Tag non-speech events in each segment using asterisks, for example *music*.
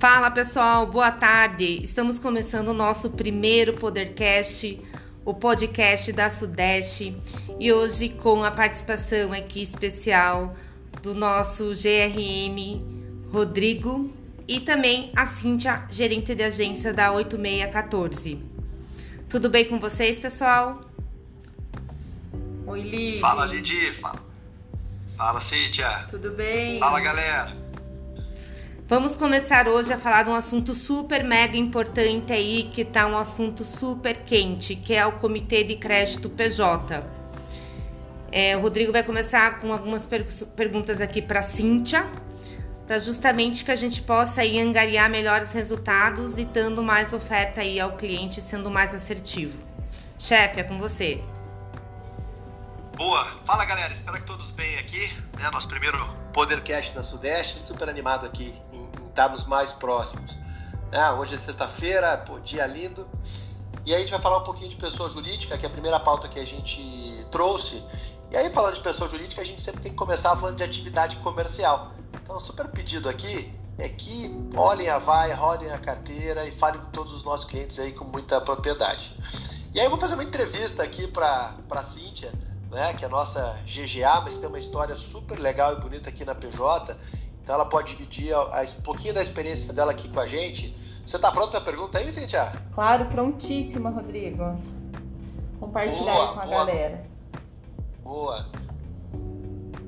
Fala pessoal, boa tarde. Estamos começando o nosso primeiro Podercast, o podcast da Sudeste, e hoje com a participação aqui especial do nosso GRN Rodrigo e também a Cíntia, gerente de agência da 8614. Tudo bem com vocês, pessoal? Oi, Lid. Fala, Lid. Fala. Fala, Cíntia. Tudo bem? Fala, galera. Vamos começar hoje a falar de um assunto super mega importante aí, que tá um assunto super quente, que é o Comitê de Crédito PJ. É, o Rodrigo vai começar com algumas per perguntas aqui para Cíntia, para justamente que a gente possa aí angariar melhores resultados e dando mais oferta aí ao cliente, sendo mais assertivo. Chefe, é com você. Boa. Fala, galera. Espero que todos bem aqui. Né? Nosso primeiro Podercast da Sudeste. Super animado aqui estarmos mais próximos. Né? Hoje é sexta-feira, dia lindo. E aí a gente vai falar um pouquinho de pessoa jurídica, que é a primeira pauta que a gente trouxe. E aí, falando de pessoa jurídica, a gente sempre tem que começar falando de atividade comercial. Então, super pedido aqui é que olhem a vai, rodem a carteira e falem com todos os nossos clientes aí com muita propriedade. E aí eu vou fazer uma entrevista aqui para a Cíntia, né, que é a nossa GGA, mas tem uma história super legal e bonita aqui na PJ. Então ela pode dividir um pouquinho da experiência dela aqui com a gente. Você está pronta para a pergunta aí, Cíntia? Claro, prontíssima, Rodrigo. Compartilhar boa, com a boa. galera. Boa.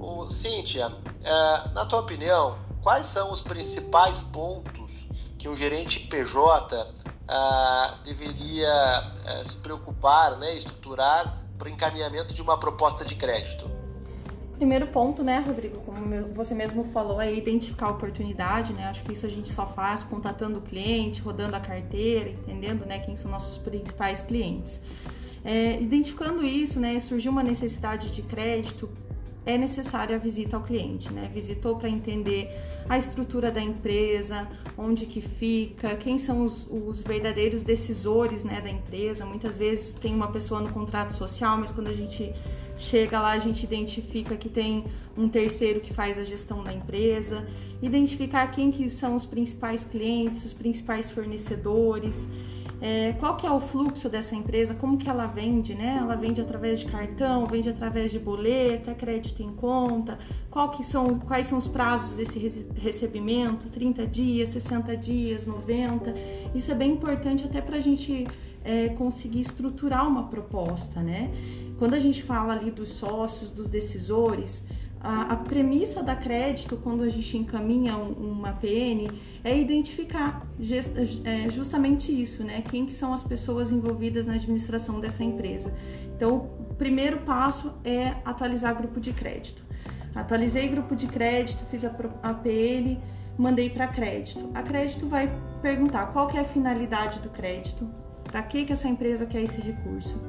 Ô, Cíntia, é, na tua opinião, quais são os principais pontos que um gerente PJ é, deveria é, se preocupar, né, estruturar para o encaminhamento de uma proposta de crédito? Primeiro ponto, né, Rodrigo, como você mesmo falou, é identificar a oportunidade, né? Acho que isso a gente só faz contatando o cliente, rodando a carteira, entendendo, né, quem são nossos principais clientes. É, identificando isso, né, surgiu uma necessidade de crédito, é necessária a visita ao cliente, né? Visitou para entender a estrutura da empresa, onde que fica, quem são os, os, verdadeiros decisores, né, da empresa. Muitas vezes tem uma pessoa no contrato social, mas quando a gente chega lá a gente identifica que tem um terceiro que faz a gestão da empresa, identificar quem que são os principais clientes, os principais fornecedores é, qual que é o fluxo dessa empresa, como que ela vende, né? Ela vende através de cartão, vende através de boleto, é crédito em conta, qual que são, quais são os prazos desse recebimento, 30 dias, 60 dias, 90. Isso é bem importante até para a gente é, conseguir estruturar uma proposta, né? Quando a gente fala ali dos sócios, dos decisores, a, a, premissa da crédito, quando a gente encaminha um, uma PN, é identificar gest, é justamente isso, né? Quem que são as pessoas envolvidas na administração dessa empresa. Então, o primeiro passo é atualizar grupo de crédito. Atualizei grupo de crédito, fiz a, a PN, mandei para crédito. A crédito vai perguntar qual que é a finalidade do crédito, para que, que essa empresa quer esse recurso.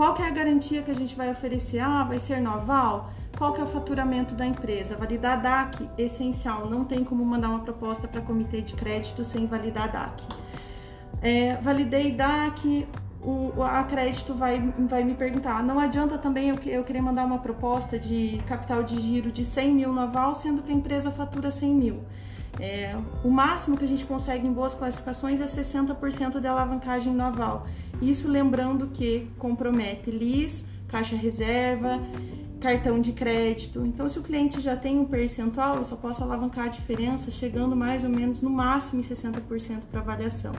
Qual que é a garantia que a gente vai oferecer? Ah, vai ser no aval? Qual que é o faturamento da empresa? Validar DAC, essencial, não tem como mandar uma proposta para comitê de crédito sem validar DAC. É, validei DAC, o, a crédito vai, vai me perguntar, não adianta também eu, eu querer mandar uma proposta de capital de giro de 100 mil no aval, sendo que a empresa fatura 100 mil. É, o máximo que a gente consegue em boas classificações é 60% de alavancagem no aval. Isso lembrando que compromete LIS, caixa reserva, cartão de crédito. Então, se o cliente já tem um percentual, eu só posso alavancar a diferença chegando mais ou menos no máximo em 60% para avaliação.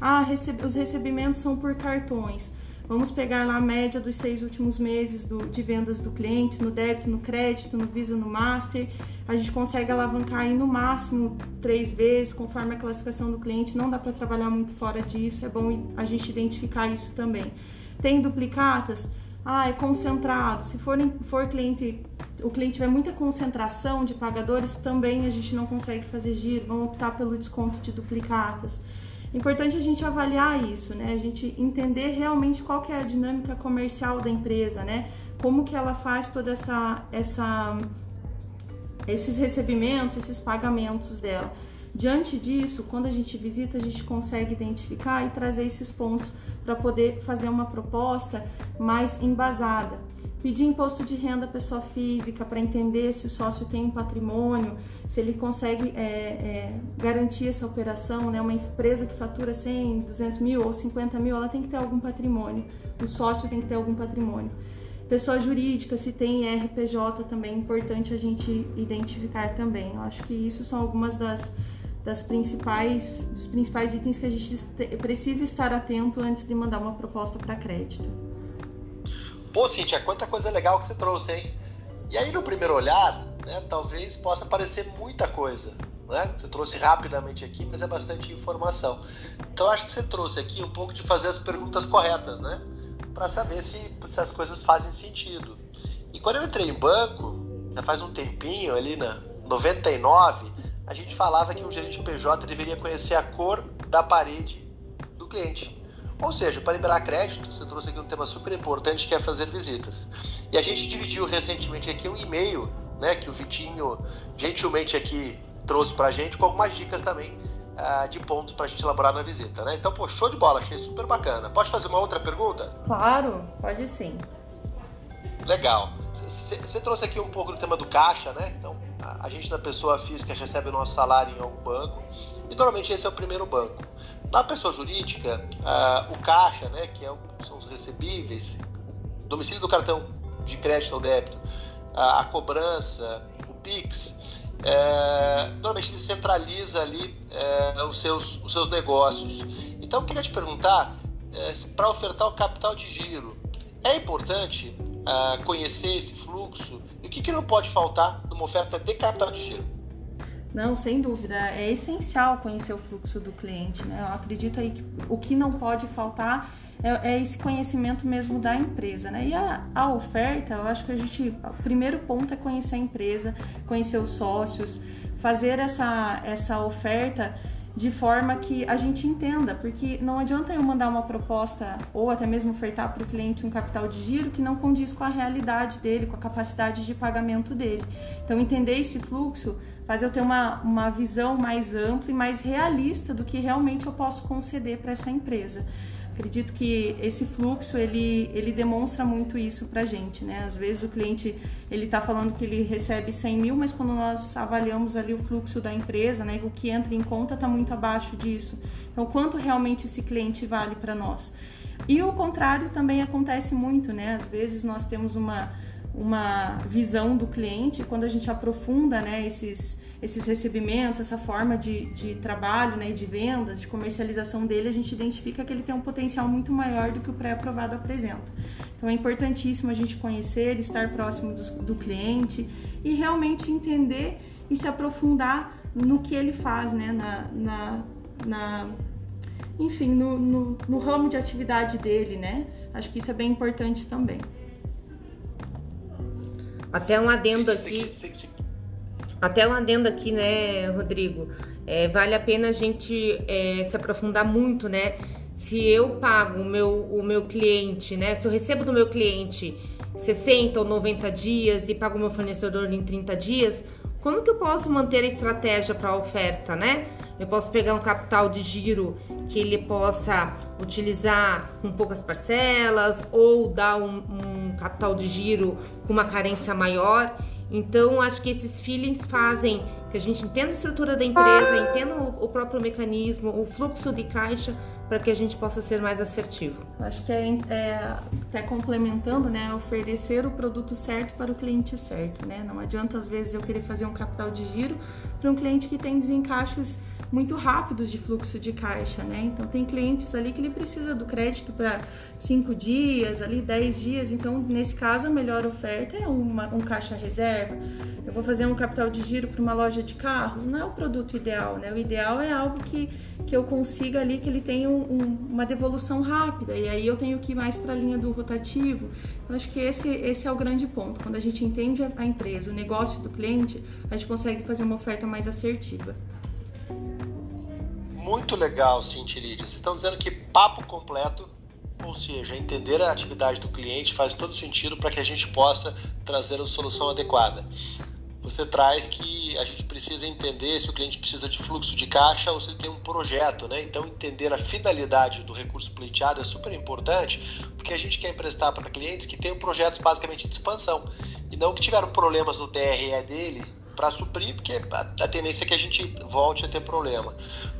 Ah, os recebimentos são por cartões. Vamos pegar lá a média dos seis últimos meses do, de vendas do cliente, no débito, no crédito, no Visa, no Master. A gente consegue alavancar aí no máximo três vezes, conforme a classificação do cliente. Não dá para trabalhar muito fora disso, é bom a gente identificar isso também. Tem duplicatas? ah, é concentrado. Se for, for cliente, o cliente tiver muita concentração de pagadores, também a gente não consegue fazer giro, vamos optar pelo desconto de duplicatas. Importante a gente avaliar isso, né? A gente entender realmente qual que é a dinâmica comercial da empresa, né? Como que ela faz toda essa, essa esses recebimentos, esses pagamentos dela. Diante disso, quando a gente visita, a gente consegue identificar e trazer esses pontos para poder fazer uma proposta mais embasada. Pedir imposto de renda à pessoa física para entender se o sócio tem um patrimônio, se ele consegue é, é, garantir essa operação, né? Uma empresa que fatura 100, 200 mil ou 50 mil, ela tem que ter algum patrimônio, o sócio tem que ter algum patrimônio. Pessoa jurídica, se tem RPJ também é importante a gente identificar também. Eu acho que isso são algumas das, das principais, dos principais itens que a gente precisa estar atento antes de mandar uma proposta para crédito. Pô, Cintia, quanta coisa legal que você trouxe, hein? E aí, no primeiro olhar, né, talvez possa parecer muita coisa. Né? Você trouxe rapidamente aqui, mas é bastante informação. Então, acho que você trouxe aqui um pouco de fazer as perguntas corretas, né? para saber se, se as coisas fazem sentido. E quando eu entrei em banco, já faz um tempinho, ali na 99, a gente falava que um gerente PJ deveria conhecer a cor da parede do cliente. Ou seja, para liberar crédito, você trouxe aqui um tema super importante que é fazer visitas. E a gente dividiu recentemente aqui um e-mail, né, que o Vitinho gentilmente aqui trouxe para a gente com algumas dicas também uh, de pontos para a gente elaborar na visita, né? Então, pô, show de bola, achei super bacana. Pode fazer uma outra pergunta? Claro, pode sim. Legal. Você trouxe aqui um pouco do tema do caixa, né? Então, a, a gente da pessoa física recebe o nosso salário em algum banco e normalmente esse é o primeiro banco. Na pessoa jurídica, o caixa, né, que é o, são os recebíveis, domicílio do cartão de crédito ou débito, uh, a cobrança, o PIX, é, normalmente ele centraliza ali é, os, seus, os seus negócios. Então, eu queria te perguntar, é, para ofertar o capital de giro, é importante conhecer esse fluxo? E o que, que não pode faltar numa oferta de capital de giro? Não, sem dúvida. É essencial conhecer o fluxo do cliente. Né? Eu acredito aí que o que não pode faltar é, é, esse conhecimento mesmo da empresa, né? E a, a oferta, eu acho que a gente, o primeiro ponto é conhecer a empresa, conhecer os sócios, fazer essa, essa oferta de forma que a gente entenda, porque não adianta eu mandar uma proposta ou até mesmo ofertar para o cliente um capital de giro que não condiz com a realidade dele, com a capacidade de pagamento dele. Então, entender esse fluxo faz eu ter uma, uma visão mais ampla e mais realista do que realmente eu posso conceder para essa empresa. Acredito que esse fluxo ele, ele demonstra muito isso para gente, né? Às vezes o cliente ele está falando que ele recebe 100 mil, mas quando nós avaliamos ali o fluxo da empresa, né, o que entra em conta está muito abaixo disso. Então, quanto realmente esse cliente vale para nós? E o contrário também acontece muito, né? Às vezes nós temos uma uma visão do cliente quando a gente aprofunda, né, esses esses recebimentos, essa forma de, de trabalho né, de vendas, de comercialização dele, a gente identifica que ele tem um potencial muito maior do que o pré-aprovado apresenta. Então é importantíssimo a gente conhecer, estar próximo do, do cliente e realmente entender e se aprofundar no que ele faz, né, na, na, na enfim, no, no, no ramo de atividade dele, né? Acho que isso é bem importante também. Até um adendo aqui. Até um adendo aqui, né, Rodrigo? É, vale a pena a gente é, se aprofundar muito, né? Se eu pago o meu, o meu cliente, né? Se eu recebo do meu cliente 60 ou 90 dias e pago o meu fornecedor em 30 dias, como que eu posso manter a estratégia para a oferta, né? Eu posso pegar um capital de giro que ele possa utilizar com poucas parcelas ou dar um, um capital de giro com uma carência maior. Então, acho que esses feelings fazem que a gente entenda a estrutura da empresa, entenda o, o próprio mecanismo, o fluxo de caixa, para que a gente possa ser mais assertivo. Acho que é, é até complementando, né, oferecer o produto certo para o cliente certo, né? Não adianta às vezes eu querer fazer um capital de giro para um cliente que tem desencaixos muito rápidos de fluxo de caixa, né? Então tem clientes ali que ele precisa do crédito para cinco dias, ali 10 dias. Então, nesse caso, a melhor oferta é uma, um caixa reserva. Eu vou fazer um capital de giro para uma loja de carros, não é o produto ideal, né? O ideal é algo que, que eu consiga ali que ele tenha um, um, uma devolução rápida. E aí eu tenho que ir mais para a linha do rotativo. Eu acho que esse, esse é o grande ponto. Quando a gente entende a empresa, o negócio do cliente, a gente consegue fazer uma oferta mais assertiva muito legal, Cintia Vocês estão dizendo que papo completo, ou seja, entender a atividade do cliente faz todo sentido para que a gente possa trazer a solução adequada. você traz que a gente precisa entender se o cliente precisa de fluxo de caixa ou se ele tem um projeto, né? Então entender a finalidade do recurso pleiteado é super importante, porque a gente quer emprestar para clientes que tenham projetos basicamente de expansão e não que tiveram problemas no TRE dele para suprir, porque a tendência é que a gente volte a ter problema.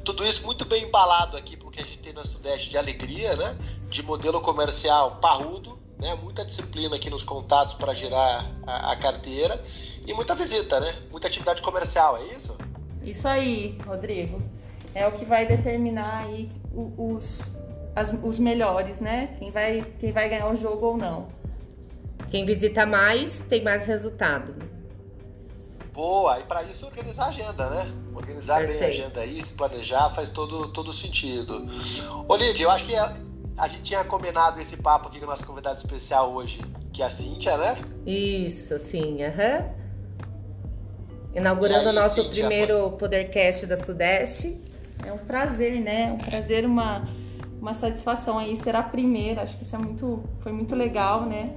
Tudo isso muito bem embalado aqui pelo que a gente tem na Sudeste de alegria, né? De modelo comercial parrudo, né? Muita disciplina aqui nos contatos para gerar a, a carteira e muita visita, né? Muita atividade comercial, é isso? Isso aí, Rodrigo. É o que vai determinar aí os, as, os melhores, né? Quem vai, quem vai ganhar o jogo ou não. Quem visita mais tem mais resultado. Boa, e para isso organizar a agenda, né? Organizar Perfeito. bem a agenda aí, se planejar, faz todo, todo sentido. Ô Lídia, eu acho que a, a gente tinha combinado esse papo aqui com o nosso convidado especial hoje, que é a Cíntia, né? Isso, sim, aham. Uhum. Inaugurando o nosso Cíntia, primeiro Podercast da Sudeste. É um prazer, né? Um prazer, uma, uma satisfação aí ser a primeira. Acho que isso é muito, foi muito legal, né?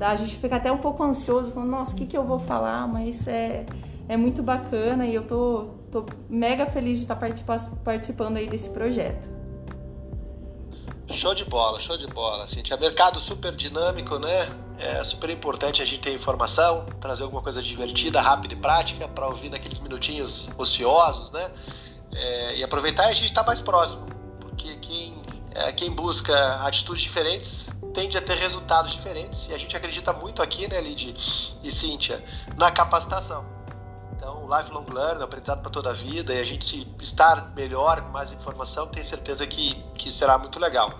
A gente fica até um pouco ansioso, falando, nossa, o que, que eu vou falar? Mas é, é muito bacana e eu tô, tô mega feliz de estar participando aí desse projeto. Show de bola, show de bola. É mercado super dinâmico, né? É super importante a gente ter informação, trazer alguma coisa divertida, rápida e prática para ouvir naqueles minutinhos ociosos, né? É, e aproveitar e a gente estar tá mais próximo, porque quem, é, quem busca atitudes diferentes tende a ter resultados diferentes. E a gente acredita muito aqui, né, Lid e Cíntia, na capacitação. Então, lifelong learning, aprendizado para toda a vida, e a gente se estar melhor, com mais informação, tenho certeza que, que será muito legal.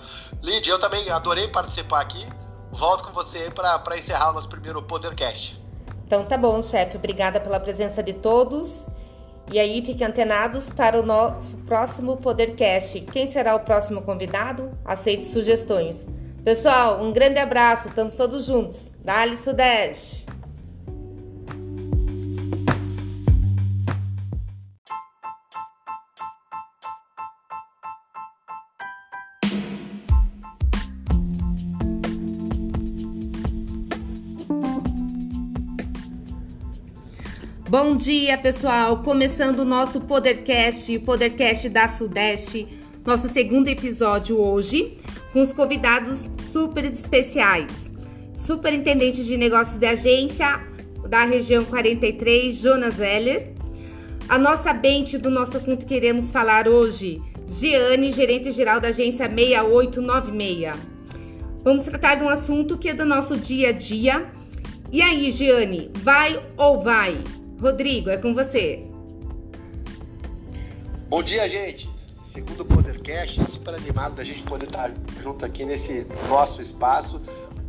Lid, eu também adorei participar aqui. Volto com você para encerrar o nosso primeiro Podercast. Então tá bom, chefe. Obrigada pela presença de todos. E aí, fiquem antenados para o nosso próximo Podercast. Quem será o próximo convidado? Aceite sugestões. Pessoal, um grande abraço, estamos todos juntos. Dali Sudeste! Bom dia, pessoal! Começando o nosso Podercast, o Podercast da Sudeste, nosso segundo episódio hoje com os convidados super especiais. Superintendente de Negócios de Agência da região 43, Jonas Heller. A nossa bente do nosso assunto que iremos falar hoje, Giane, gerente geral da agência 6896. Vamos tratar de um assunto que é do nosso dia a dia. E aí, Giane, vai ou vai? Rodrigo, é com você. Bom dia, gente segundo Podercast, super animado da gente poder estar junto aqui nesse nosso espaço.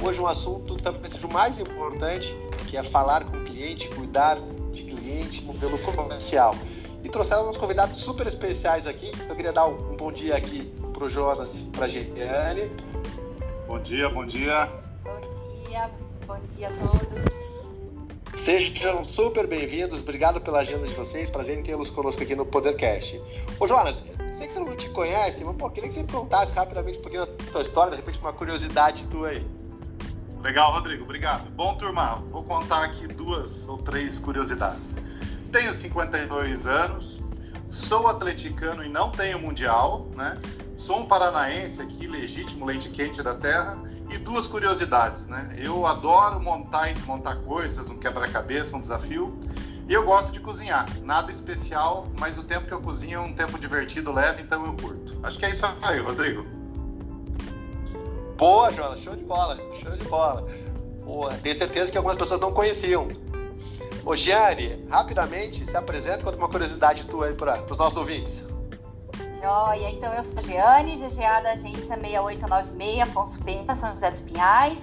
Hoje um assunto que talvez seja o mais importante, que é falar com o cliente, cuidar de cliente, modelo comercial. E trouxemos uns convidados super especiais aqui. Eu queria dar um bom dia aqui para o Jonas, para a Giane. Bom dia, bom dia. Bom dia, bom dia a todos. Sejam super bem-vindos, obrigado pela agenda de vocês, prazer em tê-los conosco aqui no Podercast. Ô Jonas, sei que todo mundo te conhece, mas pô, queria que você contasse rapidamente um pouquinho da tua história, de repente uma curiosidade tua aí. Legal, Rodrigo, obrigado. Bom, turma, vou contar aqui duas ou três curiosidades. Tenho 52 anos, sou atleticano e não tenho mundial, né? Sou um paranaense aqui, legítimo leite quente da terra e duas curiosidades, né? Eu adoro montar e desmontar coisas, um quebra-cabeça, um desafio. E eu gosto de cozinhar. Nada especial, mas o tempo que eu cozinho é um tempo divertido, leve, então eu curto. Acho que é isso aí, Rodrigo. Boa, Jonas. Show de bola. Show de bola. Boa. Tenho certeza que algumas pessoas não conheciam. Ô, Giane, rapidamente se apresenta, conta uma curiosidade tua aí para os nossos ouvintes. Joia, então eu sou Giane, GGA da agência 6896, Afonso Pena, São José dos Pinhais.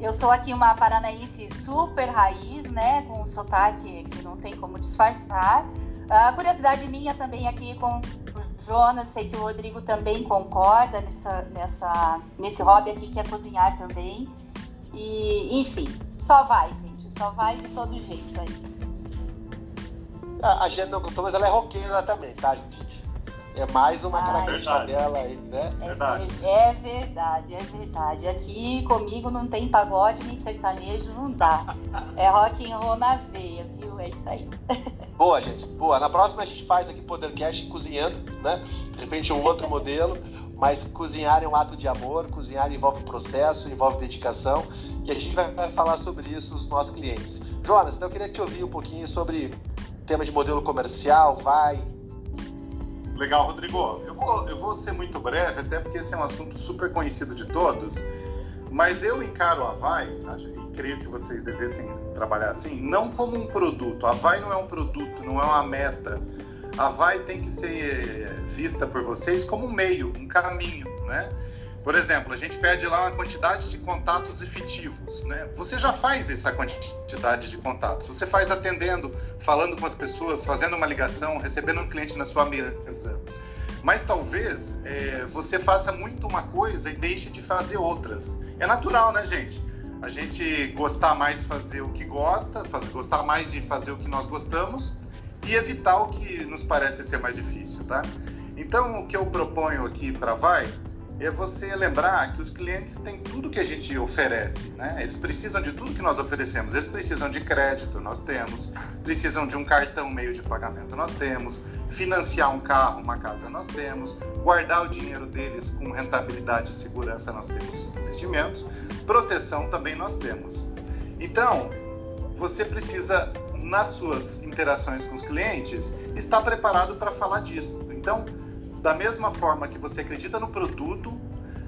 Eu sou aqui uma paranaense super raiz, né, com um sotaque que não tem como disfarçar. A curiosidade minha também aqui com o Jonas, sei que o Rodrigo também concorda nessa, nessa, nesse hobby aqui que é cozinhar também. E, enfim, só vai, gente, só vai de todo jeito aí. A, a não gostou, mas ela é roqueira também, tá, gente? É mais uma característica dela aí, né? É verdade. É verdade, é verdade. Aqui comigo não tem pagode nem sertanejo, não dá. É rock and roll na veia, viu? É isso aí. *laughs* Boa, gente. Boa. Na próxima a gente faz aqui Podercast cozinhando, né? De repente um outro modelo, mas cozinhar é um ato de amor, cozinhar envolve processo, envolve dedicação, e a gente vai, vai falar sobre isso nos nossos clientes. Jonas, então eu queria te ouvir um pouquinho sobre o tema de modelo comercial, vai, Legal, Rodrigo. Eu vou, eu vou ser muito breve, até porque esse é um assunto super conhecido de todos, mas eu encaro a Vai, e creio que vocês devessem trabalhar assim, não como um produto. A Vai não é um produto, não é uma meta. A Vai tem que ser vista por vocês como um meio, um caminho, né? Por exemplo, a gente pede lá uma quantidade de contatos efetivos, né? Você já faz essa quantidade de contatos. Você faz atendendo, falando com as pessoas, fazendo uma ligação, recebendo um cliente na sua mesa. Mas talvez é, você faça muito uma coisa e deixe de fazer outras. É natural, né, gente? A gente gostar mais de fazer o que gosta, fazer, gostar mais de fazer o que nós gostamos e evitar o que nos parece ser mais difícil, tá? Então, o que eu proponho aqui para Vai é você lembrar que os clientes têm tudo que a gente oferece, né? Eles precisam de tudo que nós oferecemos. Eles precisam de crédito, nós temos. Precisam de um cartão meio de pagamento, nós temos. Financiar um carro, uma casa, nós temos. Guardar o dinheiro deles com rentabilidade e segurança, nós temos investimentos. Proteção também nós temos. Então, você precisa nas suas interações com os clientes estar preparado para falar disso. Então, da mesma forma que você acredita no produto,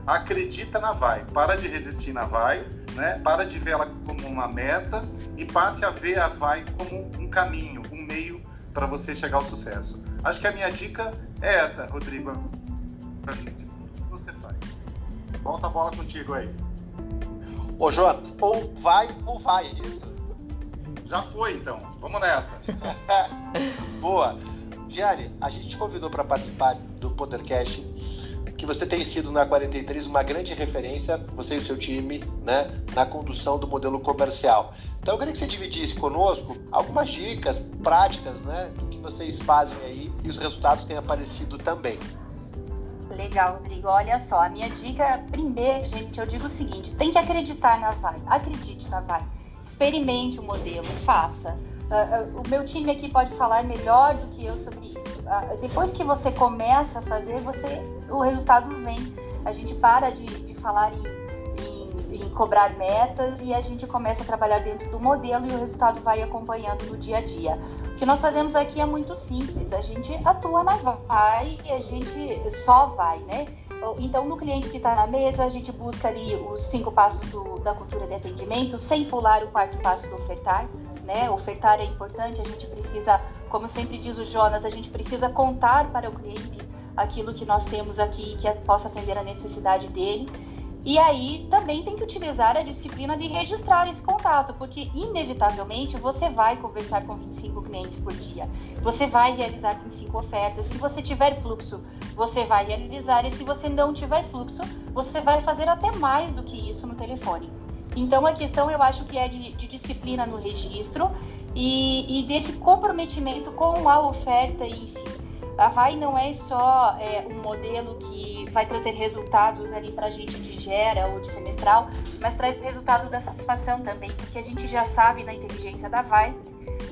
acredita na Vai. Para de resistir na Vai, né? para de ver ela como uma meta e passe a ver a Vai como um caminho, um meio para você chegar ao sucesso. Acho que a minha dica é essa, Rodrigo. O que você faz? Volta a bola contigo aí. Ô, Jonas, ou vai ou vai, é isso? Já foi, então. Vamos nessa. *laughs* Boa. Gianni, a gente te convidou para participar do Podercast, que você tem sido na 43 uma grande referência, você e o seu time, né, na condução do modelo comercial. Então eu queria que você dividisse conosco algumas dicas práticas, né, do que vocês fazem aí e os resultados têm aparecido também. Legal, Rodrigo. Olha só, a minha dica, primeiro, gente, eu digo o seguinte: tem que acreditar na Vai. Acredite na Vai. Experimente o modelo, faça. Uh, o meu time aqui pode falar melhor do que eu sobre isso. Uh, depois que você começa a fazer, você, o resultado vem. A gente para de, de falar em, em, em, cobrar metas e a gente começa a trabalhar dentro do modelo e o resultado vai acompanhando no dia a dia. O que nós fazemos aqui é muito simples. A gente atua na vai e a gente só vai, né? Então, no cliente que está na mesa, a gente busca ali os cinco passos do, da cultura de atendimento, sem pular o quarto passo do ofertar né? Ofertar é importante, a gente precisa, como sempre diz o Jonas, a gente precisa contar para o cliente aquilo que nós temos aqui que possa atender a necessidade dele. E aí também tem que utilizar a disciplina de registrar esse contato, porque inevitavelmente você vai conversar com 25 clientes por dia. Você vai realizar 25 ofertas. Se você tiver fluxo, você vai realizar. E se você não tiver fluxo, você vai fazer até mais do que isso no telefone. Então a questão eu acho que é de, de disciplina no registro e, e, desse comprometimento com a oferta em si. A VAI não é só é, um modelo que vai trazer resultados ali para a gente de gera ou de semestral, mas traz resultado da satisfação também, porque a gente já sabe na inteligência da VAI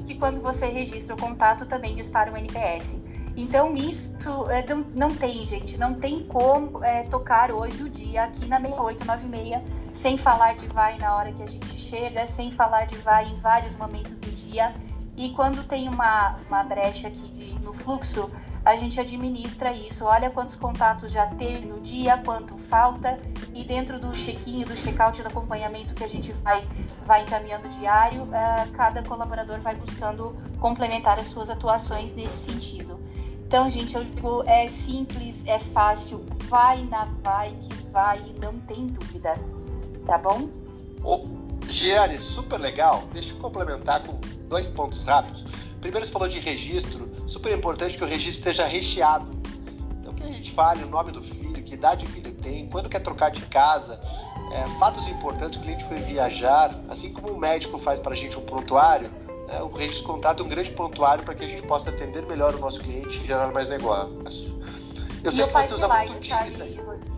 que quando você registra o contato também dispara um NPS. Então isso é, não, não, tem, gente, não tem como é, tocar hoje o dia aqui na 6896 sem falar de vai na hora que a gente chega, sem falar de vai em vários momentos do dia. E quando tem uma, uma brecha aqui de, no fluxo, a gente administra isso. Olha quantos contatos já teve no dia, quanto falta, e dentro do check-in, do check-out, do acompanhamento que a gente vai, vai encaminhando diário, uh, cada colaborador vai buscando complementar as suas atuações nesse sentido. Então, gente, eu digo, é simples, é fácil, vai na vai que vai, não tem dúvida tá bom? Ô, Giane, super legal. Deixa eu complementar com dois pontos rápidos. Primeiro, você falou de registro. Super importante que o registro esteja recheado. Então, que a gente fale o nome do filho, que idade o filho tem, quando quer trocar de casa, é, fatos importantes, o cliente foi viajar, assim como o médico faz para a gente um prontuário, né, o registro de contato é um grande prontuário para que a gente possa atender melhor o nosso cliente e gerar mais negócio. Eu sei e que você usa muito?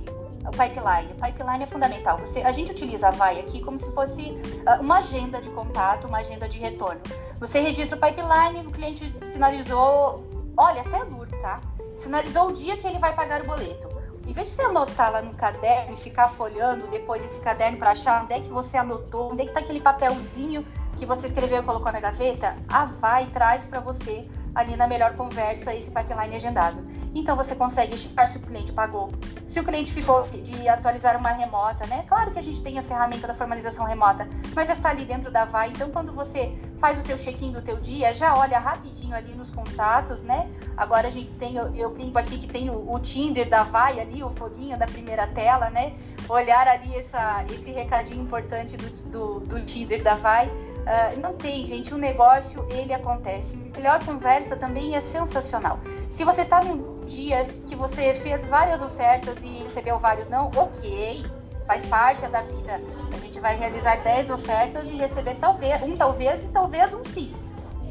O pipeline. O pipeline é fundamental. Você, a gente utiliza a VAI aqui como se fosse ah, uma agenda de contato, uma agenda de retorno. Você registra o pipeline, o cliente sinalizou, olha, até duro, tá? Sinalizou o dia que ele vai pagar o boleto. Em vez de você anotar lá no caderno e ficar folhando depois esse caderno para achar onde é que você anotou, onde é que tá aquele papelzinho que você escreveu e colocou na gaveta, a VAI traz para você ali na melhor conversa esse pipeline agendado. Então você consegue checar se o cliente pagou, se o cliente ficou de atualizar uma remota, né? Claro que a gente tem a ferramenta da formalização remota, mas já está ali dentro da VAI. Então quando você faz o teu check-in do teu dia, já olha rapidinho ali nos contatos, né? Agora a gente tem, eu, brinco aqui que tem o, o, Tinder da VAI ali, o foguinho da primeira tela, né? Olhar ali essa, esse recadinho importante do, do, do Tinder da VAI. Uh, não tem, gente, o negócio ele acontece. Melhor conversa também é sensacional. Se você está em dias que você fez várias ofertas e recebeu vários não, ok, faz parte da vida. A gente vai realizar 10 ofertas e receber talvez um talvez e talvez um sim,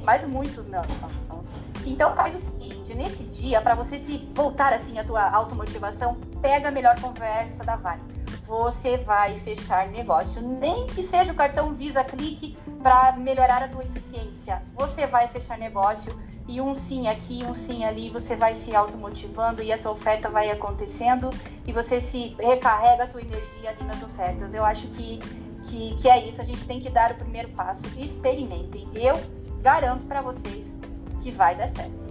mas muitos não. Então faz o seguinte, nesse dia, para você se voltar assim a tua automotivação, pega a melhor conversa da Vale. Você vai fechar negócio, nem que seja o cartão Visa Clique para melhorar a tua eficiência. Você vai fechar negócio e um sim aqui, um sim ali, você vai se automotivando e a tua oferta vai acontecendo e você se recarrega a tua energia ali nas ofertas. Eu acho que, que, que é isso, a gente tem que dar o primeiro passo. Experimentem. Eu garanto para vocês que vai dar certo.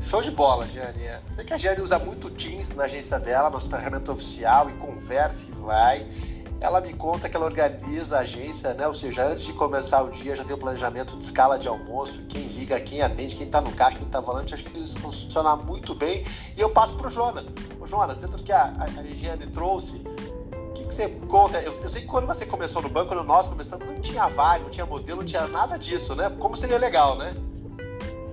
Show de bola, Jane. Sei que a Jane usa muito Teams na agência dela, nossa ferramenta oficial, e conversa e vai. Ela me conta que ela organiza a agência, né? Ou seja, antes de começar o dia já tem o planejamento de escala de almoço, quem liga, quem atende, quem está no caixa, quem está volante. Acho que isso funciona muito bem. E eu passo para o Jonas. O Jonas, dentro do que a, a, a trouxe, o que, que, você conta? Eu, eu, sei que quando você começou no banco, quando nós começamos, não tinha vaga, não tinha modelo, não tinha nada disso, né? Como seria legal, né?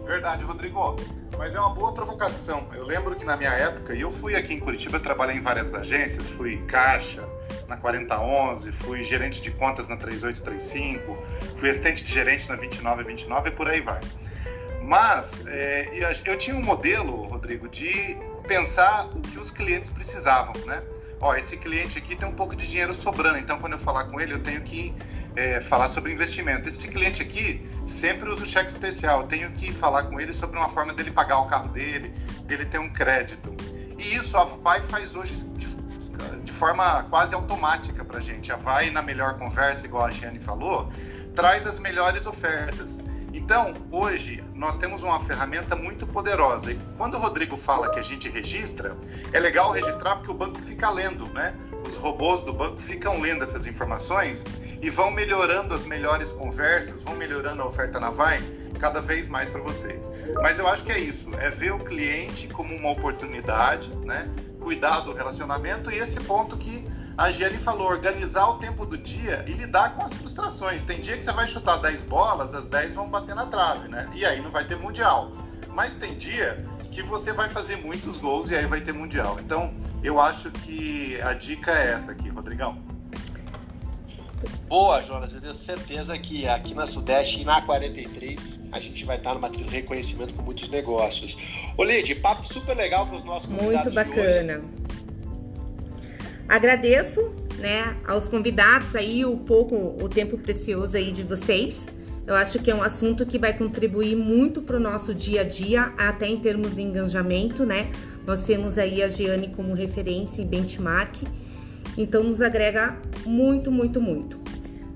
Verdade, Rodrigo. Mas é uma boa provocação. Eu lembro que na minha época, e eu fui aqui em Curitiba, trabalhei em várias agências, fui caixa na 4011, fui gerente de contas na 3835, fui assistente de gerente na 2929 e por aí vai. Mas é, eu tinha um modelo, Rodrigo, de pensar o que os clientes precisavam, né? Ó, esse cliente aqui tem um pouco de dinheiro sobrando, então quando eu falar com ele, eu tenho que é, falar sobre investimento. Esse cliente aqui sempre usa o cheque especial, tenho que falar com ele sobre uma forma dele pagar o carro dele, dele ter um crédito. E isso a VAI faz hoje de, de forma quase automática para a gente. A VAI, na melhor conversa, igual a Giane falou, traz as melhores ofertas. Então, hoje, nós temos uma ferramenta muito poderosa. E quando o Rodrigo fala que a gente registra, é legal registrar porque o banco fica lendo, né? Os robôs do banco ficam lendo essas informações e vão melhorando as melhores conversas, vão melhorando a oferta na Vai cada vez mais para vocês. Mas eu acho que é isso, é ver o cliente como uma oportunidade, né? Cuidar do relacionamento e esse ponto que a Giane falou, organizar o tempo do dia e lidar com as frustrações. Tem dia que você vai chutar 10 bolas, as 10 vão bater na trave, né? E aí não vai ter mundial. Mas tem dia que você vai fazer muitos gols e aí vai ter mundial. Então, eu acho que a dica é essa aqui, Rodrigão. Boa, Jonas. Eu tenho certeza que aqui na Sudeste e na 43 a gente vai estar numa de reconhecimento com muitos negócios. Ô, Lid, papo super legal com os nossos convidados. Muito bacana. Agradeço, né, aos convidados aí o pouco, o tempo precioso aí de vocês. Eu acho que é um assunto que vai contribuir muito para o nosso dia a dia, até em termos de engajamento, né? Nós temos aí a Giane como referência e benchmark, então nos agrega muito, muito, muito.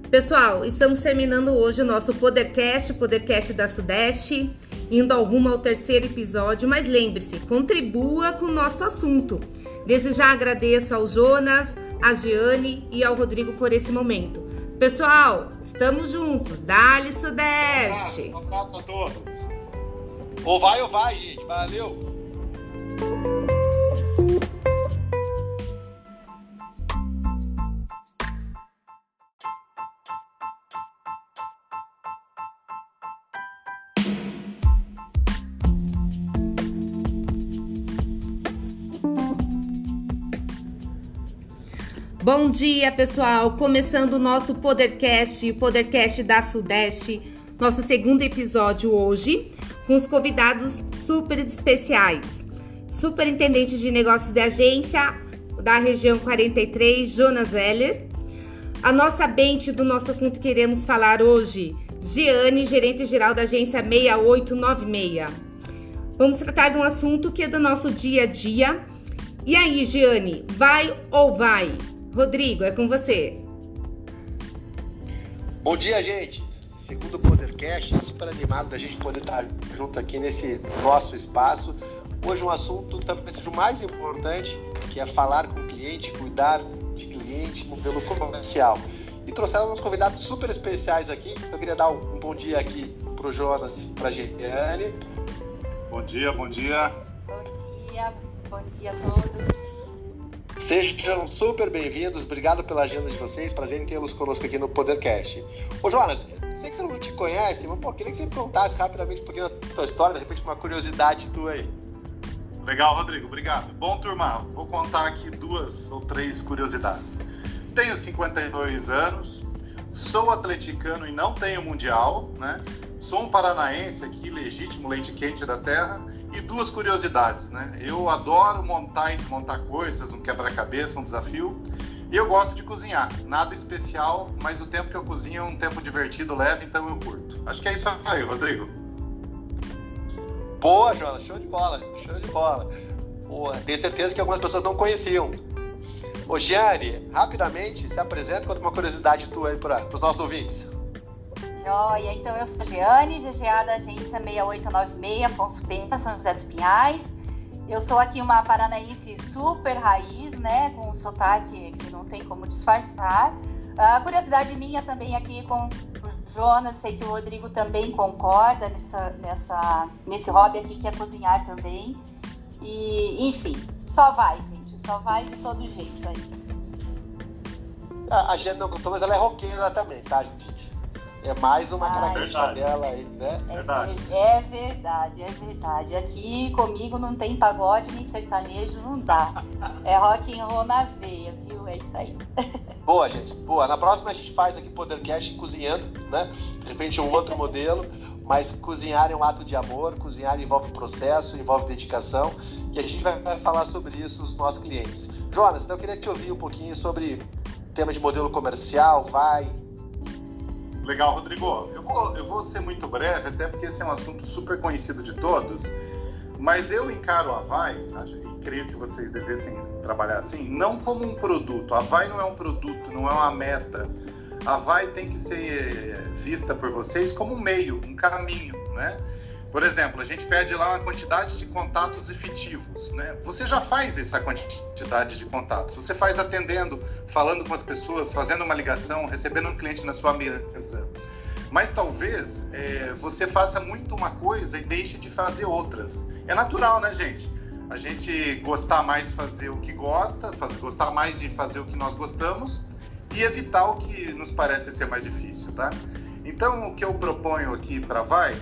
Pessoal, estamos terminando hoje o nosso Podercast, Podercast da Sudeste, indo ao rumo ao terceiro episódio, mas lembre-se, contribua com o nosso assunto. Desde já agradeço ao Jonas, a Giane e ao Rodrigo por esse momento. Pessoal, estamos juntos. Dali Sudeste. Um abraço a todos. Ou vai ou vai, gente. Valeu. Bom dia, pessoal! Começando o nosso Podercast, o Podercast da Sudeste, nosso segundo episódio hoje, com os convidados super especiais. superintendente de negócios da agência da região 43, Jonas Heller. A nossa bente do nosso assunto que iremos falar hoje, Giane, gerente geral da agência 6896. Vamos tratar de um assunto que é do nosso dia a dia. E aí, Giane, vai ou vai? Rodrigo, é com você. Bom dia, gente. Segundo o Podercast, super animado da gente poder estar junto aqui nesse nosso espaço. Hoje um assunto talvez seja o mais importante, que é falar com o cliente, cuidar de cliente, modelo comercial. E trouxemos uns convidados super especiais aqui. Eu queria dar um bom dia aqui para o Jonas, para a Giane. Bom dia, bom dia. Bom dia, bom dia a todos. Sejam super bem-vindos, obrigado pela agenda de vocês, prazer em tê-los conosco aqui no Podercast. Ô Jonas, sei que todo mundo te conhece, mas pô, queria que você contasse rapidamente um pouquinho da tua história, de repente uma curiosidade tua aí. Legal, Rodrigo, obrigado. Bom, turma, vou contar aqui duas ou três curiosidades. Tenho 52 anos, sou atleticano e não tenho mundial, né? Sou um paranaense aqui, legítimo leite quente da terra e duas curiosidades, né? Eu adoro montar e desmontar coisas, um quebra-cabeça, um desafio. E eu gosto de cozinhar. Nada especial, mas o tempo que eu cozinho é um tempo divertido, leve, então eu curto. Acho que é isso aí, Rodrigo. Boa, Jonas, show de bola, show de bola. Boa, tenho certeza que algumas pessoas não conheciam. Ô, Giane, rapidamente se apresenta, conta uma curiosidade tua aí para os nossos ouvintes. Joia, então eu sou a Giane, GGA da agência 6896, Afonso Pena, São José dos Pinhais. Eu sou aqui uma paranaense super raiz, né, com um sotaque que não tem como disfarçar. A curiosidade minha também aqui com o Jonas, sei que o Rodrigo também concorda nessa, nessa, nesse hobby aqui que é cozinhar também. E, enfim, só vai, gente, só vai de todo jeito aí. A, Giane não contou, mas ela é roqueira também, tá, gente? É mais uma característica dela aí, né? É verdade. É verdade, é verdade. Aqui comigo não tem pagode nem sertanejo, não dá. É rock and roll na veia, viu? É isso aí. *laughs* Boa, gente. Boa. Na próxima a gente faz aqui Podercast cozinhando, né? De repente um outro modelo, mas cozinhar é um ato de amor, cozinhar envolve processo, envolve dedicação, e a gente vai, vai falar sobre isso nos nossos clientes. Jonas, então eu queria te ouvir um pouquinho sobre tema de modelo comercial, vai, Legal, Rodrigo. Eu vou, eu vou ser muito breve, até porque esse é um assunto super conhecido de todos, mas eu encaro a Vai, e creio que vocês devessem trabalhar assim, não como um produto. A Vai não é um produto, não é uma meta. A Vai tem que ser vista por vocês como um meio, um caminho, né? Por exemplo, a gente pede lá uma quantidade de contatos efetivos, né? Você já faz essa quantidade de contatos. Você faz atendendo, falando com as pessoas, fazendo uma ligação, recebendo um cliente na sua mesa. Mas talvez é, você faça muito uma coisa e deixe de fazer outras. É natural, né, gente? A gente gostar mais de fazer o que gosta, fazer, gostar mais de fazer o que nós gostamos e evitar o que nos parece ser mais difícil, tá? Então, o que eu proponho aqui para Vai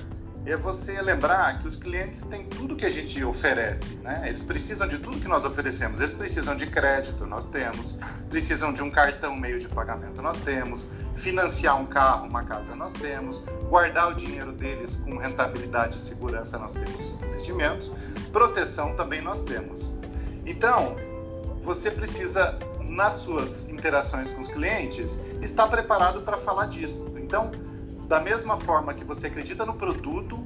é você lembrar que os clientes têm tudo que a gente oferece, né? Eles precisam de tudo que nós oferecemos. Eles precisam de crédito, nós temos. Precisam de um cartão meio de pagamento, nós temos. Financiar um carro, uma casa, nós temos. Guardar o dinheiro deles com rentabilidade e segurança, nós temos investimentos. Proteção também nós temos. Então, você precisa nas suas interações com os clientes estar preparado para falar disso. Então, da mesma forma que você acredita no produto,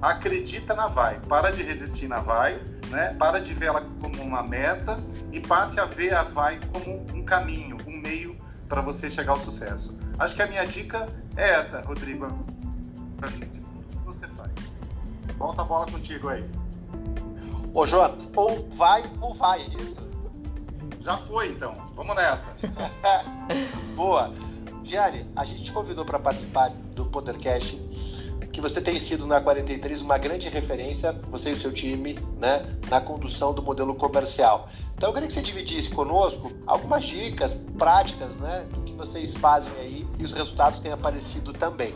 acredita na Vai. Para de resistir na Vai, né? para de ver ela como uma meta e passe a ver a Vai como um caminho, um meio para você chegar ao sucesso. Acho que a minha dica é essa, Rodrigo. O que você faz? Volta a bola contigo aí. Ô, Jonas, ou vai ou vai, é isso? Já foi, então. Vamos nessa. *laughs* Boa. Gianni, a gente te convidou para participar do Podercast, que você tem sido na 43 uma grande referência, você e o seu time, né, na condução do modelo comercial. Então eu queria que você dividisse conosco algumas dicas práticas, né, do que vocês fazem aí e os resultados têm aparecido também.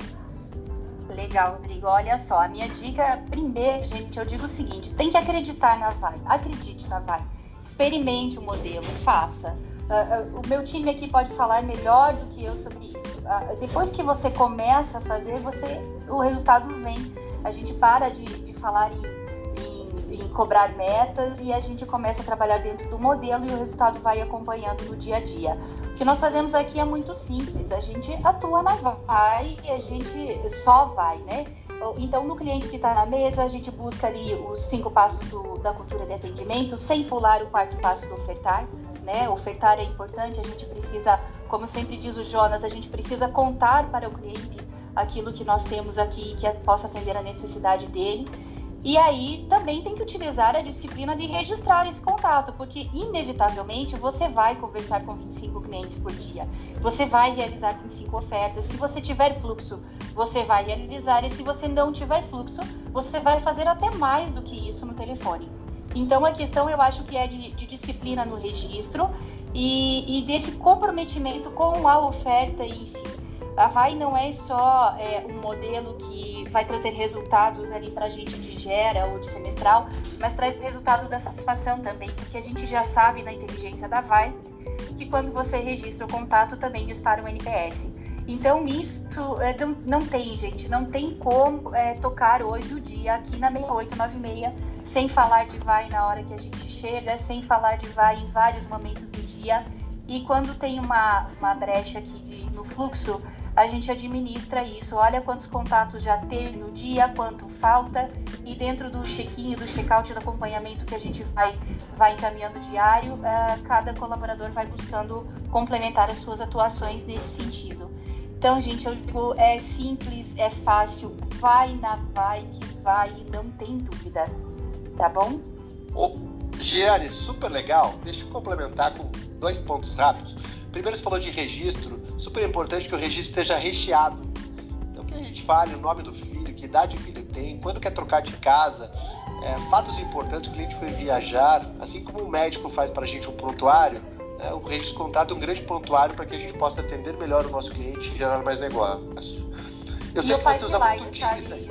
Legal, Rodrigo. Olha só, a minha dica, primeiro, gente, eu digo o seguinte: tem que acreditar na Vai. Acredite na Vai. Experimente o modelo, faça. Uh, uh, o meu time aqui pode falar melhor do que eu sobre isso. Uh, depois que você começa a fazer, você, o resultado vem. A gente para de, de falar em, em, em cobrar metas e a gente começa a trabalhar dentro do modelo e o resultado vai acompanhando no dia a dia. O que nós fazemos aqui é muito simples, a gente atua na vai e a gente só vai, né? Então, no cliente que está na mesa, a gente busca ali os cinco passos do, da cultura de atendimento, sem pular o quarto passo do ofertar. Né? Ofertar é importante, a gente precisa, como sempre diz o Jonas, a gente precisa contar para o cliente aquilo que nós temos aqui que possa atender a necessidade dele. E aí também tem que utilizar a disciplina de registrar esse contato, porque inevitavelmente você vai conversar com 25 clientes por dia, você vai realizar 25 ofertas. Se você tiver fluxo, você vai realizar, e se você não tiver fluxo, você vai fazer até mais do que isso no telefone. Então a questão eu acho que é de, de disciplina no registro e, e desse comprometimento com a oferta em si. A VAI não é só é, um modelo que vai trazer resultados ali para a gente de gera ou de semestral, mas traz resultado da satisfação também, porque a gente já sabe na inteligência da VAI que quando você registra o contato também dispara um NPS. Então isso é, não, não, tem, gente, não tem como é, tocar hoje o dia aqui na 6896 sem falar de VAI na hora que a gente chega, sem falar de VAI em vários momentos do dia. E quando tem uma, uma brecha aqui de, no fluxo, a gente administra isso. Olha quantos contatos já teve no dia, quanto falta, e dentro do check-in, do check-out, do acompanhamento que a gente vai, vai encaminhando diário, uh, cada colaborador vai buscando complementar as suas atuações nesse sentido. Então, gente, eu digo, é simples, é fácil, vai na vai que vai, não tem dúvida, tá bom? Oh, Giane, super legal. Deixa eu complementar com dois pontos rápidos. Primeiro, você falou de registro. Super importante que o registro esteja recheado. Então, que a gente fale o nome do filho, que idade o filho tem, quando quer trocar de casa, é, fatos importantes. O cliente foi viajar, assim como o médico faz para a gente um prontuário. Né, o registro de contato é um grande prontuário para que a gente possa atender melhor o nosso cliente e gerar mais negócio. Eu sei que você usa muito Teams aí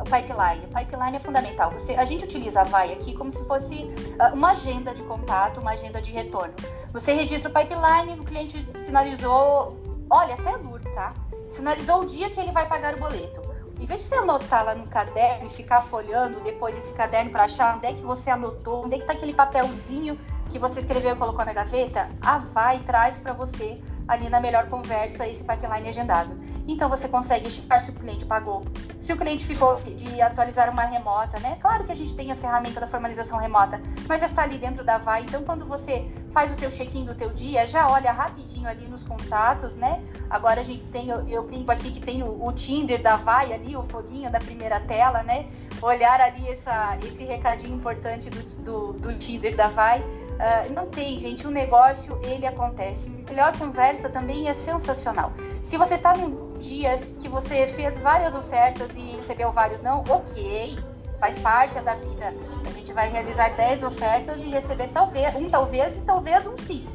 o pipeline. O pipeline é fundamental. Você, a gente utiliza a VAI aqui como se fosse uh, uma agenda de contato, uma agenda de retorno. Você registra o pipeline, o cliente sinalizou, olha, até duro, tá? Sinalizou o dia que ele vai pagar o boleto. Em vez de você anotar lá no caderno e ficar folhando depois esse caderno para achar onde é que você anotou, onde é que tá aquele papelzinho que você escreveu e colocou na gaveta, a VAI traz para você ali na melhor conversa esse pipeline agendado. Então você consegue checar se o cliente pagou, se o cliente ficou de atualizar uma remota, né? Claro que a gente tem a ferramenta da formalização remota, mas já está ali dentro da VAI. Então quando você faz o teu check-in do teu dia, já olha rapidinho ali nos contatos, né? Agora a gente tem, eu, brinco aqui que tem o, o, Tinder da VAI ali, o foguinho da primeira tela, né? Olhar ali essa, esse recadinho importante do, do, do Tinder da VAI Uh, não tem, gente. O negócio, ele acontece. Melhor conversa também é sensacional. Se você está num dia que você fez várias ofertas e recebeu vários não, ok. Faz parte da vida. A gente vai realizar 10 ofertas e receber talvez um talvez e talvez um sim.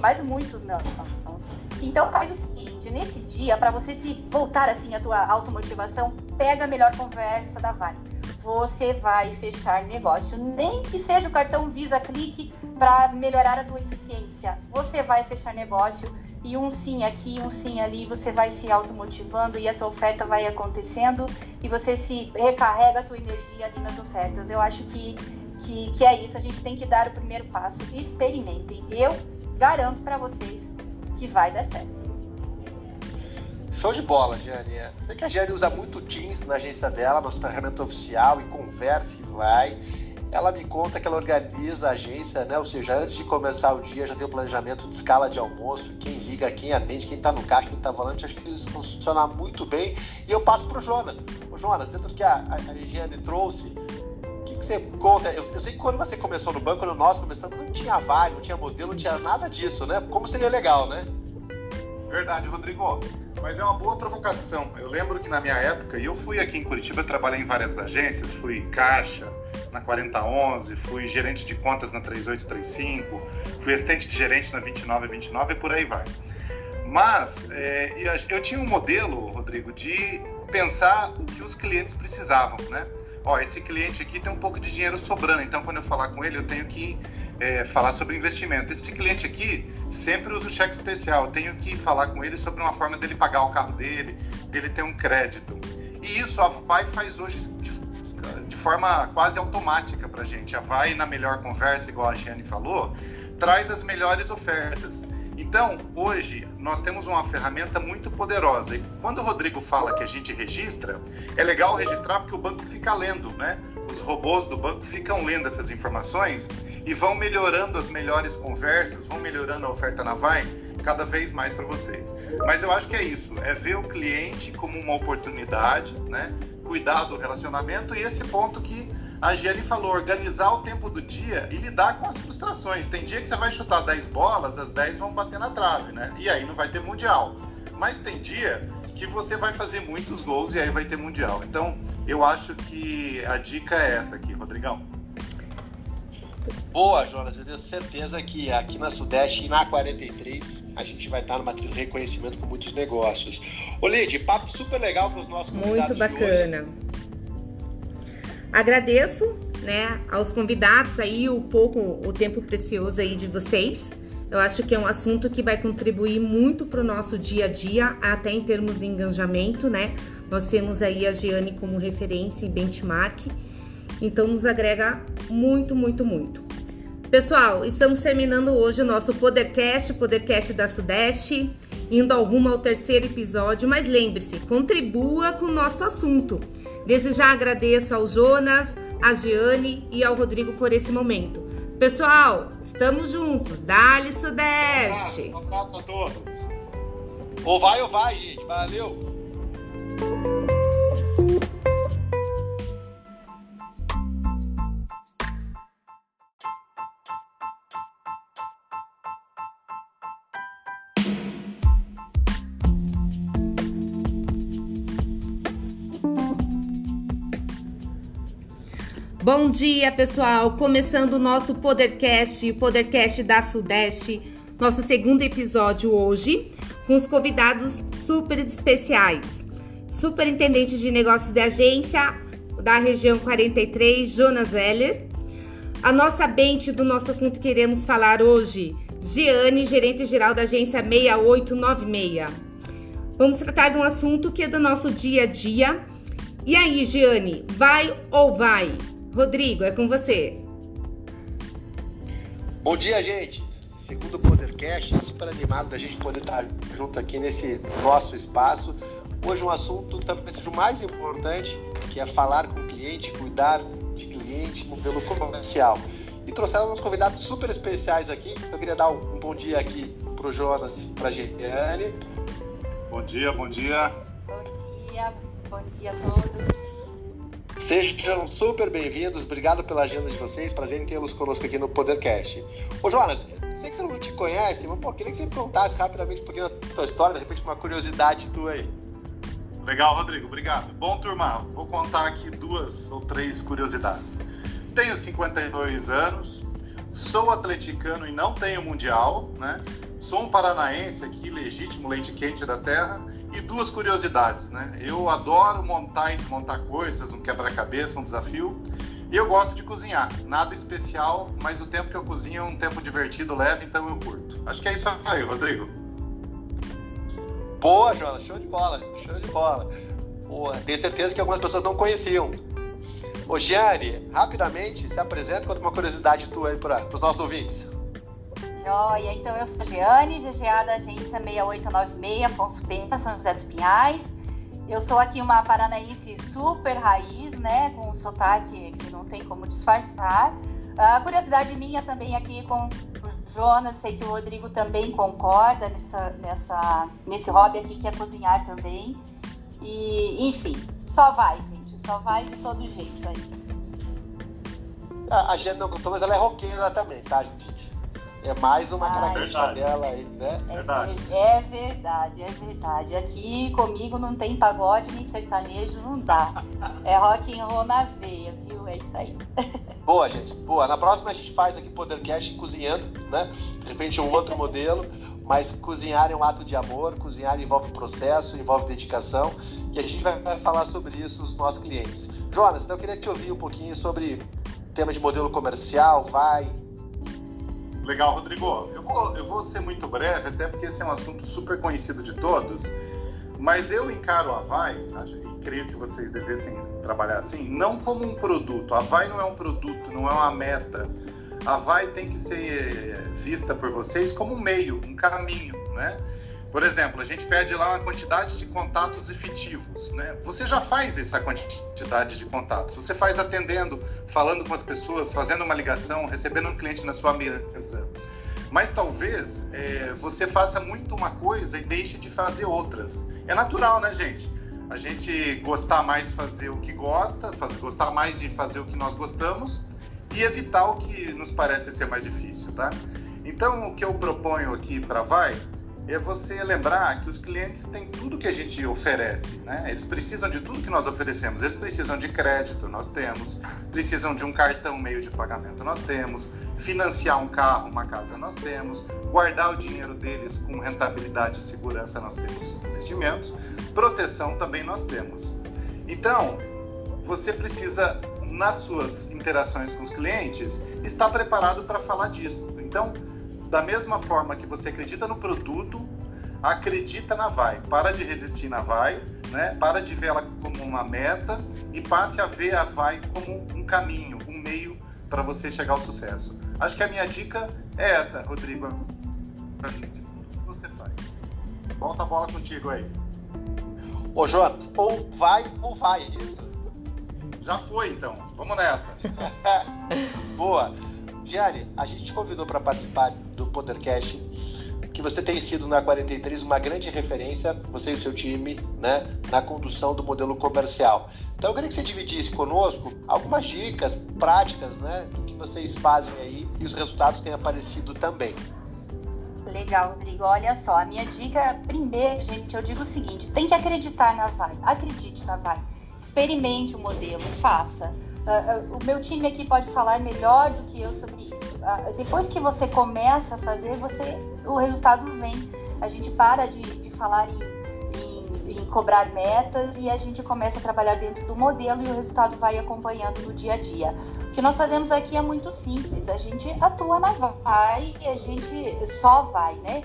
Mas muitos não. Então faz o seguinte, nesse dia, para você se voltar assim a tua automotivação, pega a melhor conversa da Vale você vai fechar negócio. Nem que seja o cartão Visa Clique para melhorar a tua eficiência. Você vai fechar negócio e um sim aqui, um sim ali, você vai se automotivando e a tua oferta vai acontecendo e você se recarrega a tua energia ali nas ofertas. Eu acho que, que, que é isso, a gente tem que dar o primeiro passo. Experimentem. Eu garanto para vocês que vai dar certo. Show de bola, Jane. Sei que a Jane usa muito Teams na agência dela, nossa ferramenta oficial, e conversa e vai. Ela me conta que ela organiza a agência, né? Ou seja, antes de começar o dia já tem o um planejamento de escala de almoço, quem liga, quem atende, quem está no carro, quem está volante. Acho que isso funciona muito bem. E eu passo para o Jonas. Jonas, dentro do que a, a, a trouxe, o que, que, você conta? Eu, eu, sei que quando você começou no banco, quando nós começamos, não tinha vaga, não tinha modelo, não tinha nada disso, né? Como seria legal, né? Verdade, Rodrigo. Mas é uma boa provocação. Eu lembro que na minha época, e eu fui aqui em Curitiba, eu trabalhei em várias agências, fui caixa na 4011, fui gerente de contas na 3835, fui assistente de gerente na 2929 e por aí vai. Mas é, eu tinha um modelo, Rodrigo, de pensar o que os clientes precisavam, né? Ó, esse cliente aqui tem um pouco de dinheiro sobrando, então quando eu falar com ele, eu tenho que é, falar sobre investimento. Esse cliente aqui sempre usa o cheque especial. Tenho que falar com ele sobre uma forma dele pagar o carro dele, dele ter um crédito. E isso a FAI faz hoje de de forma quase automática para gente. A Vai na melhor conversa, igual a Giane falou, traz as melhores ofertas. Então, hoje, nós temos uma ferramenta muito poderosa. E quando o Rodrigo fala que a gente registra, é legal registrar porque o banco fica lendo, né? Os robôs do banco ficam lendo essas informações e vão melhorando as melhores conversas, vão melhorando a oferta na Vai cada vez mais para vocês. Mas eu acho que é isso, é ver o cliente como uma oportunidade, né? Cuidar do relacionamento e esse ponto que a Giane falou, organizar o tempo do dia e lidar com as frustrações. Tem dia que você vai chutar 10 bolas, as 10 vão bater na trave, né? E aí não vai ter mundial. Mas tem dia que você vai fazer muitos gols e aí vai ter mundial. Então, eu acho que a dica é essa aqui, Rodrigão. Boa, Jonas. Eu tenho certeza que aqui na Sudeste e na 43 a gente vai estar numa de reconhecimento com muitos negócios. Ô, Lid, papo super legal com os nossos convidados. Muito bacana. Agradeço, né, aos convidados aí o pouco, o tempo precioso aí de vocês. Eu acho que é um assunto que vai contribuir muito para o nosso dia a dia, até em termos de engajamento, né? Nós temos aí a Giane como referência e benchmark, então nos agrega muito, muito, muito. Pessoal, estamos terminando hoje o nosso Podercast, Podercast da Sudeste, indo ao rumo ao terceiro episódio, mas lembre-se, contribua com o nosso assunto. Desde já agradeço ao Jonas, a Giane e ao Rodrigo por esse momento. Pessoal, estamos juntos. Dali Sudeste. Um abraço a todos. Ou vai ou vai, gente. Valeu. Bom dia, pessoal! Começando o nosso Podercast, o Podercast da Sudeste, nosso segundo episódio hoje, com os convidados super especiais. Superintendente de Negócios de Agência da região 43, Jonas Heller. A nossa bente do nosso assunto que iremos falar hoje, Giane, gerente geral da agência 6896. Vamos tratar de um assunto que é do nosso dia a dia. E aí, Giane, vai ou vai? Rodrigo, é com você. Bom dia, gente. Segundo Podercast, super animado da gente poder estar junto aqui nesse nosso espaço. Hoje um assunto talvez seja o mais importante, que é falar com o cliente, cuidar de cliente, modelo comercial. E trouxemos uns convidados super especiais aqui. Eu queria dar um bom dia aqui para o Jonas, para a Giane. Bom dia, bom dia. Bom dia, bom dia a todos. Sejam super bem-vindos, obrigado pela agenda de vocês, prazer em tê-los conosco aqui no Podercast. Ô Jonas, sei que eu não te conhece, mas pô, queria que você contasse rapidamente um pouquinho da tua história, de repente uma curiosidade tua aí. Legal, Rodrigo, obrigado. Bom, turma, vou contar aqui duas ou três curiosidades. Tenho 52 anos, sou atleticano e não tenho mundial, né? Sou um paranaense aqui, legítimo leite quente da terra e duas curiosidades, né? Eu adoro montar e desmontar coisas, um quebra-cabeça, um desafio. E eu gosto de cozinhar. Nada especial, mas o tempo que eu cozinho é um tempo divertido, leve, então eu curto. Acho que é isso aí, Rodrigo. Boa, Jonas. Show de bola. Show de bola. Boa. Tenho certeza que algumas pessoas não conheciam. Ô, Giane, rapidamente, se apresenta, conta uma curiosidade tua aí para os nossos ouvintes. Joia, então eu sou a Giane, GGA da agência 6896, Afonso Pena, São José dos Pinhais. Eu sou aqui uma paranaense super raiz, né, com um sotaque que não tem como disfarçar. A curiosidade minha também aqui com o Jonas, sei que o Rodrigo também concorda nessa, nessa, nesse hobby aqui que é cozinhar também. E, enfim, só vai, gente, só vai de todo jeito aí. A, a Giane não contou, mas ela é roqueira também, tá, gente? É mais uma característica dela aí, né? É verdade. É verdade, é verdade. Aqui comigo não tem pagode nem sertanejo, não dá. É rock and roll na veia, viu? É isso aí. *laughs* Boa, gente. Boa. Na próxima a gente faz aqui Podercast cozinhando, né? De repente um outro modelo, mas cozinhar é um ato de amor, cozinhar envolve processo, envolve dedicação, e a gente vai, vai falar sobre isso nos nossos clientes. Jonas, então eu queria te ouvir um pouquinho sobre tema de modelo comercial, vai, Legal, Rodrigo. Eu vou, eu vou ser muito breve, até porque esse é um assunto super conhecido de todos, mas eu encaro a Vai, creio que vocês devessem trabalhar assim, não como um produto. A Vai não é um produto, não é uma meta. A Vai tem que ser vista por vocês como um meio, um caminho, né? Por exemplo, a gente pede lá uma quantidade de contatos efetivos, né? Você já faz essa quantidade de contatos. Você faz atendendo, falando com as pessoas, fazendo uma ligação, recebendo um cliente na sua mesa. Mas talvez é, você faça muito uma coisa e deixe de fazer outras. É natural, né, gente? A gente gostar mais de fazer o que gosta, fazer, gostar mais de fazer o que nós gostamos e evitar o que nos parece ser mais difícil, tá? Então, o que eu proponho aqui para Vai é você lembrar que os clientes têm tudo que a gente oferece, né? Eles precisam de tudo que nós oferecemos. Eles precisam de crédito, nós temos. Precisam de um cartão meio de pagamento, nós temos. Financiar um carro, uma casa, nós temos. Guardar o dinheiro deles com rentabilidade e segurança, nós temos investimentos. Proteção também nós temos. Então, você precisa nas suas interações com os clientes estar preparado para falar disso. Então, da mesma forma que você acredita no produto, acredita na Vai. Para de resistir na Vai, né? para de ver ela como uma meta e passe a ver a Vai como um caminho, um meio para você chegar ao sucesso. Acho que a minha dica é essa, Rodrigo. Você faz. Volta a bola contigo aí. Ô, Jonas, ou vai ou vai, isso? Já foi, então. Vamos nessa. *laughs* Boa. Gianni, a gente te convidou para participar do Podercast, que você tem sido na 43 uma grande referência, você e o seu time, né, na condução do modelo comercial. Então eu queria que você dividisse conosco algumas dicas práticas, né, do que vocês fazem aí e os resultados têm aparecido também. Legal, Rodrigo. Olha só, a minha dica, primeiro, gente, eu digo o seguinte: tem que acreditar na Vai. Acredite na Vai. Experimente o modelo, faça. Uh, uh, o meu time aqui pode falar melhor do que eu sobre isso. Uh, depois que você começa a fazer, você, o resultado vem. A gente para de, de falar em, em, em, cobrar metas e a gente começa a trabalhar dentro do modelo e o resultado vai acompanhando no dia a dia. O que nós fazemos aqui é muito simples. A gente atua na vai e a gente só vai, né?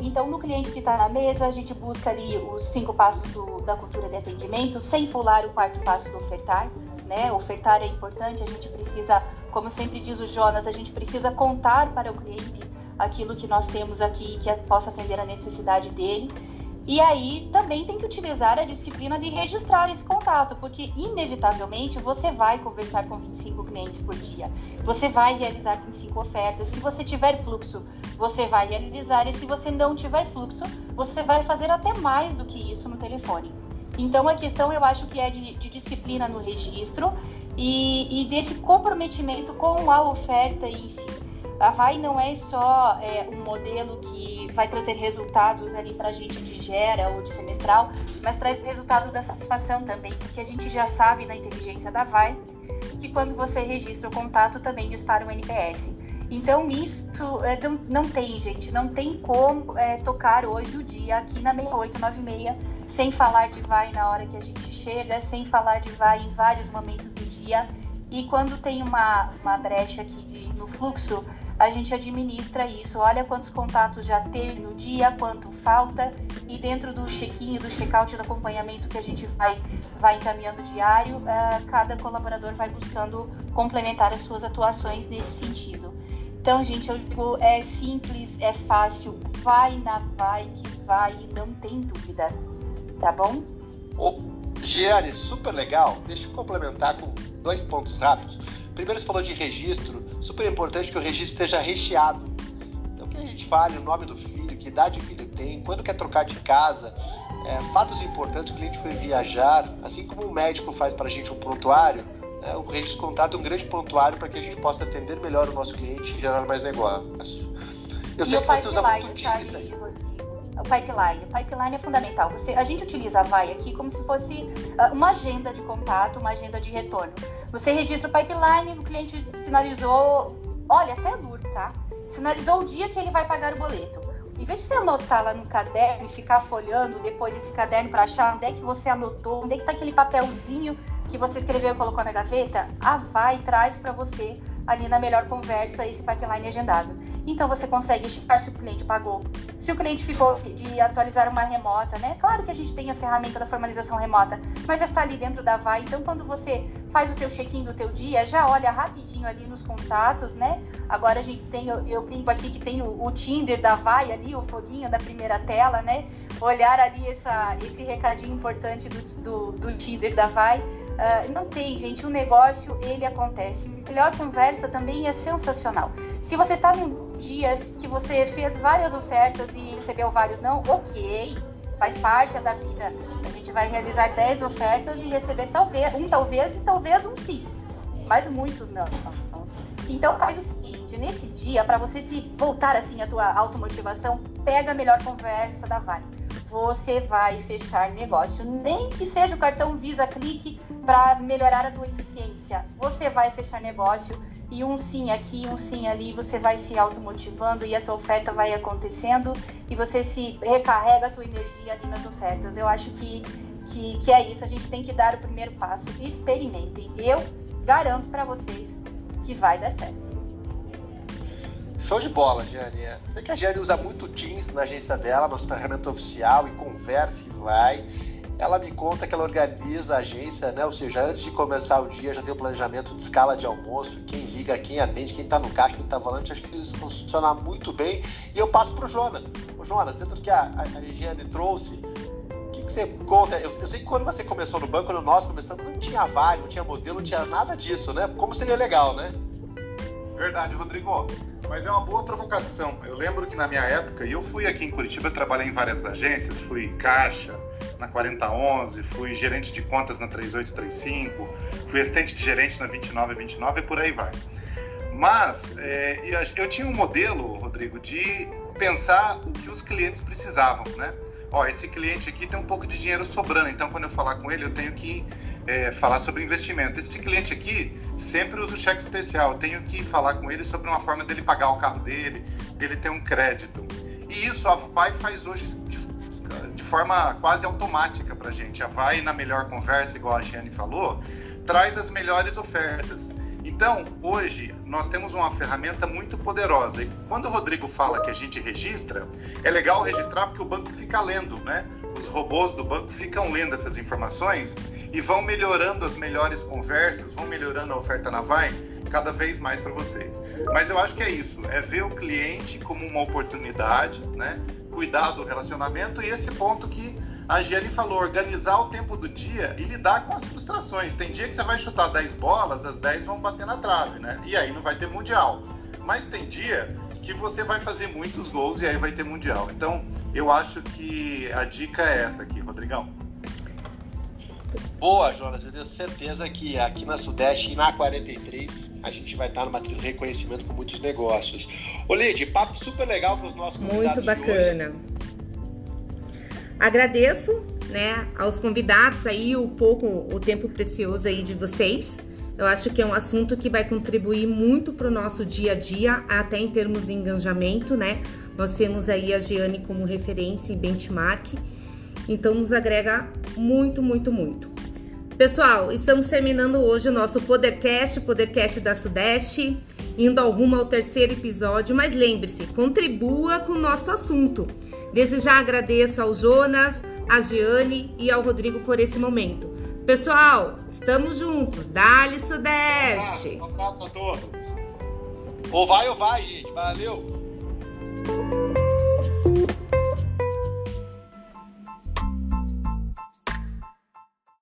Então, no cliente que está na mesa, a gente busca ali os cinco passos do, da cultura de atendimento, sem pular o quarto passo do ofertar né? Ofertar é importante, a gente precisa, como sempre diz o Jonas, a gente precisa contar para o cliente aquilo que nós temos aqui que possa atender a necessidade dele. E aí também tem que utilizar a disciplina de registrar esse contato, porque inevitavelmente você vai conversar com 25 clientes por dia. Você vai realizar 25 ofertas. Se você tiver fluxo, você vai realizar. E se você não tiver fluxo, você vai fazer até mais do que isso no telefone. Então a questão eu acho que é de, de disciplina no registro e, e, desse comprometimento com a oferta em si. A VAI não é só é, um modelo que vai trazer resultados ali para a gente de gera ou de semestral, mas traz resultado da satisfação também, porque a gente já sabe na inteligência da VAI que quando você registra o contato também dispara um NPS. Então isso é, não, não, tem, gente, não tem como é, tocar hoje o dia aqui na 6896 sem falar de vai na hora que a gente chega, sem falar de vai em vários momentos do dia. E quando tem uma, uma brecha aqui de, no fluxo, a gente administra isso. Olha quantos contatos já teve no dia, quanto falta, e dentro do check-in, do check-out, do acompanhamento que a gente vai, vai encaminhando diário, uh, cada colaborador vai buscando complementar as suas atuações nesse sentido. Então, gente, eu digo, é simples, é fácil, vai na vai que vai, não tem dúvida tá bom? Ô, Giane, super legal. Deixa eu complementar com dois pontos rápidos. Primeiro, você falou de registro. Super importante que o registro esteja recheado. Então, que a gente fale o nome do filho, que idade o filho tem, quando quer trocar de casa, é, fatos importantes, o cliente foi viajar, assim como o médico faz para a gente um prontuário, né, o registro contato é um grande prontuário para que a gente possa atender melhor o nosso cliente e gerar mais negócio. Eu sei que você usa muito disso aí o pipeline. O pipeline é fundamental. Você, a gente utiliza a VAI aqui como se fosse uh, uma agenda de contato, uma agenda de retorno. Você registra o pipeline, o cliente sinalizou, olha, até duro, tá? Sinalizou o dia que ele vai pagar o boleto. Em vez de você anotar lá no caderno e ficar folhando depois esse caderno para achar onde é que você anotou, onde é que está aquele papelzinho que você escreveu e colocou na gaveta, a VAI traz para você ali na melhor conversa esse pipeline agendado. Então você consegue checar se o cliente pagou, se o cliente ficou de atualizar uma remota, né? Claro que a gente tem a ferramenta da formalização remota, mas já está ali dentro da VAI. Então quando você faz o teu check-in do teu dia, já olha rapidinho ali nos contatos, né? Agora a gente tem, eu, brinco aqui que tem o, o, Tinder da VAI ali, o foguinho da primeira tela, né? Olhar ali essa, esse recadinho importante do, do, do Tinder da VAI. Uh, não tem, gente, o negócio ele acontece. Melhor conversa também é sensacional. Se você está num dia que você fez várias ofertas e recebeu vários não, ok, faz parte da vida. A gente vai realizar 10 ofertas e receber talvez um talvez e talvez um sim, mas muitos não. Então faz o seguinte, nesse dia, para você se voltar assim a tua automotivação, pega a melhor conversa da Vale. Você vai fechar negócio, nem que seja o cartão Visa Clique para melhorar a tua eficiência. Você vai fechar negócio e um sim aqui, um sim ali, você vai se automotivando e a tua oferta vai acontecendo e você se recarrega a tua energia ali nas ofertas. Eu acho que, que, que é isso, a gente tem que dar o primeiro passo. Experimentem. Eu garanto para vocês que vai dar certo. Show de bola, Jane. Sei que a Jane usa muito Teams na agência dela, nossa ferramenta oficial, e conversa e vai ela me conta que ela organiza a agência, né? Ou seja, antes de começar o dia já tem o planejamento de escala de almoço, quem liga, quem atende, quem está no caixa, quem está volante. Acho que isso funciona muito bem. E eu passo para o Jonas. O Jonas, dentro do que a, a, a Higiene trouxe, o que, que, você conta? Eu, eu, sei que quando você começou no banco, quando nós começamos, não tinha vaga, não tinha modelo, não tinha nada disso, né? Como seria legal, né? Verdade, Rodrigo. Mas é uma boa provocação. Eu lembro que na minha época, e eu fui aqui em Curitiba, trabalhei em várias agências, fui caixa, na 4011, fui gerente de contas na 3835, fui assistente de gerente na 2929 e por aí vai. Mas é, eu tinha um modelo, Rodrigo, de pensar o que os clientes precisavam, né? Ó, esse cliente aqui tem um pouco de dinheiro sobrando, então quando eu falar com ele eu tenho que é, falar sobre investimento. Esse cliente aqui sempre usa o cheque especial, eu tenho que falar com ele sobre uma forma dele pagar o carro dele, dele ter um crédito. E isso a Pai faz hoje de de forma quase automática para a gente. A Vai, na melhor conversa, igual a Giane falou, traz as melhores ofertas. Então, hoje, nós temos uma ferramenta muito poderosa. E quando o Rodrigo fala que a gente registra, é legal registrar porque o banco fica lendo, né? Os robôs do banco ficam lendo essas informações e vão melhorando as melhores conversas, vão melhorando a oferta na Vai cada vez mais para vocês. Mas eu acho que é isso, é ver o cliente como uma oportunidade, né? cuidar do relacionamento e esse ponto que a Giane falou, organizar o tempo do dia e lidar com as frustrações. Tem dia que você vai chutar 10 bolas, as 10 vão bater na trave, né? E aí não vai ter mundial. Mas tem dia que você vai fazer muitos gols e aí vai ter mundial. Então, eu acho que a dica é essa aqui, Rodrigão. Boa, Jonas. Eu tenho certeza que aqui na Sudeste e na 43 a gente vai estar numa matriz de reconhecimento com muitos negócios. Ô, Lid, papo super legal com os nossos convidados. Muito bacana. Agradeço, né, aos convidados aí o pouco, o tempo precioso aí de vocês. Eu acho que é um assunto que vai contribuir muito para o nosso dia a dia, até em termos de engajamento, né? Nós temos aí a Giane como referência e benchmark, então nos agrega muito, muito, muito. Pessoal, estamos terminando hoje o nosso Podercast, Podercast da Sudeste, indo ao rumo ao terceiro episódio, mas lembre-se, contribua com o nosso assunto. Desde já agradeço ao Jonas, a Giane e ao Rodrigo por esse momento. Pessoal, estamos juntos. Dali Sudeste! Um abraço, a todos. Ou vai ou vai, gente. Valeu!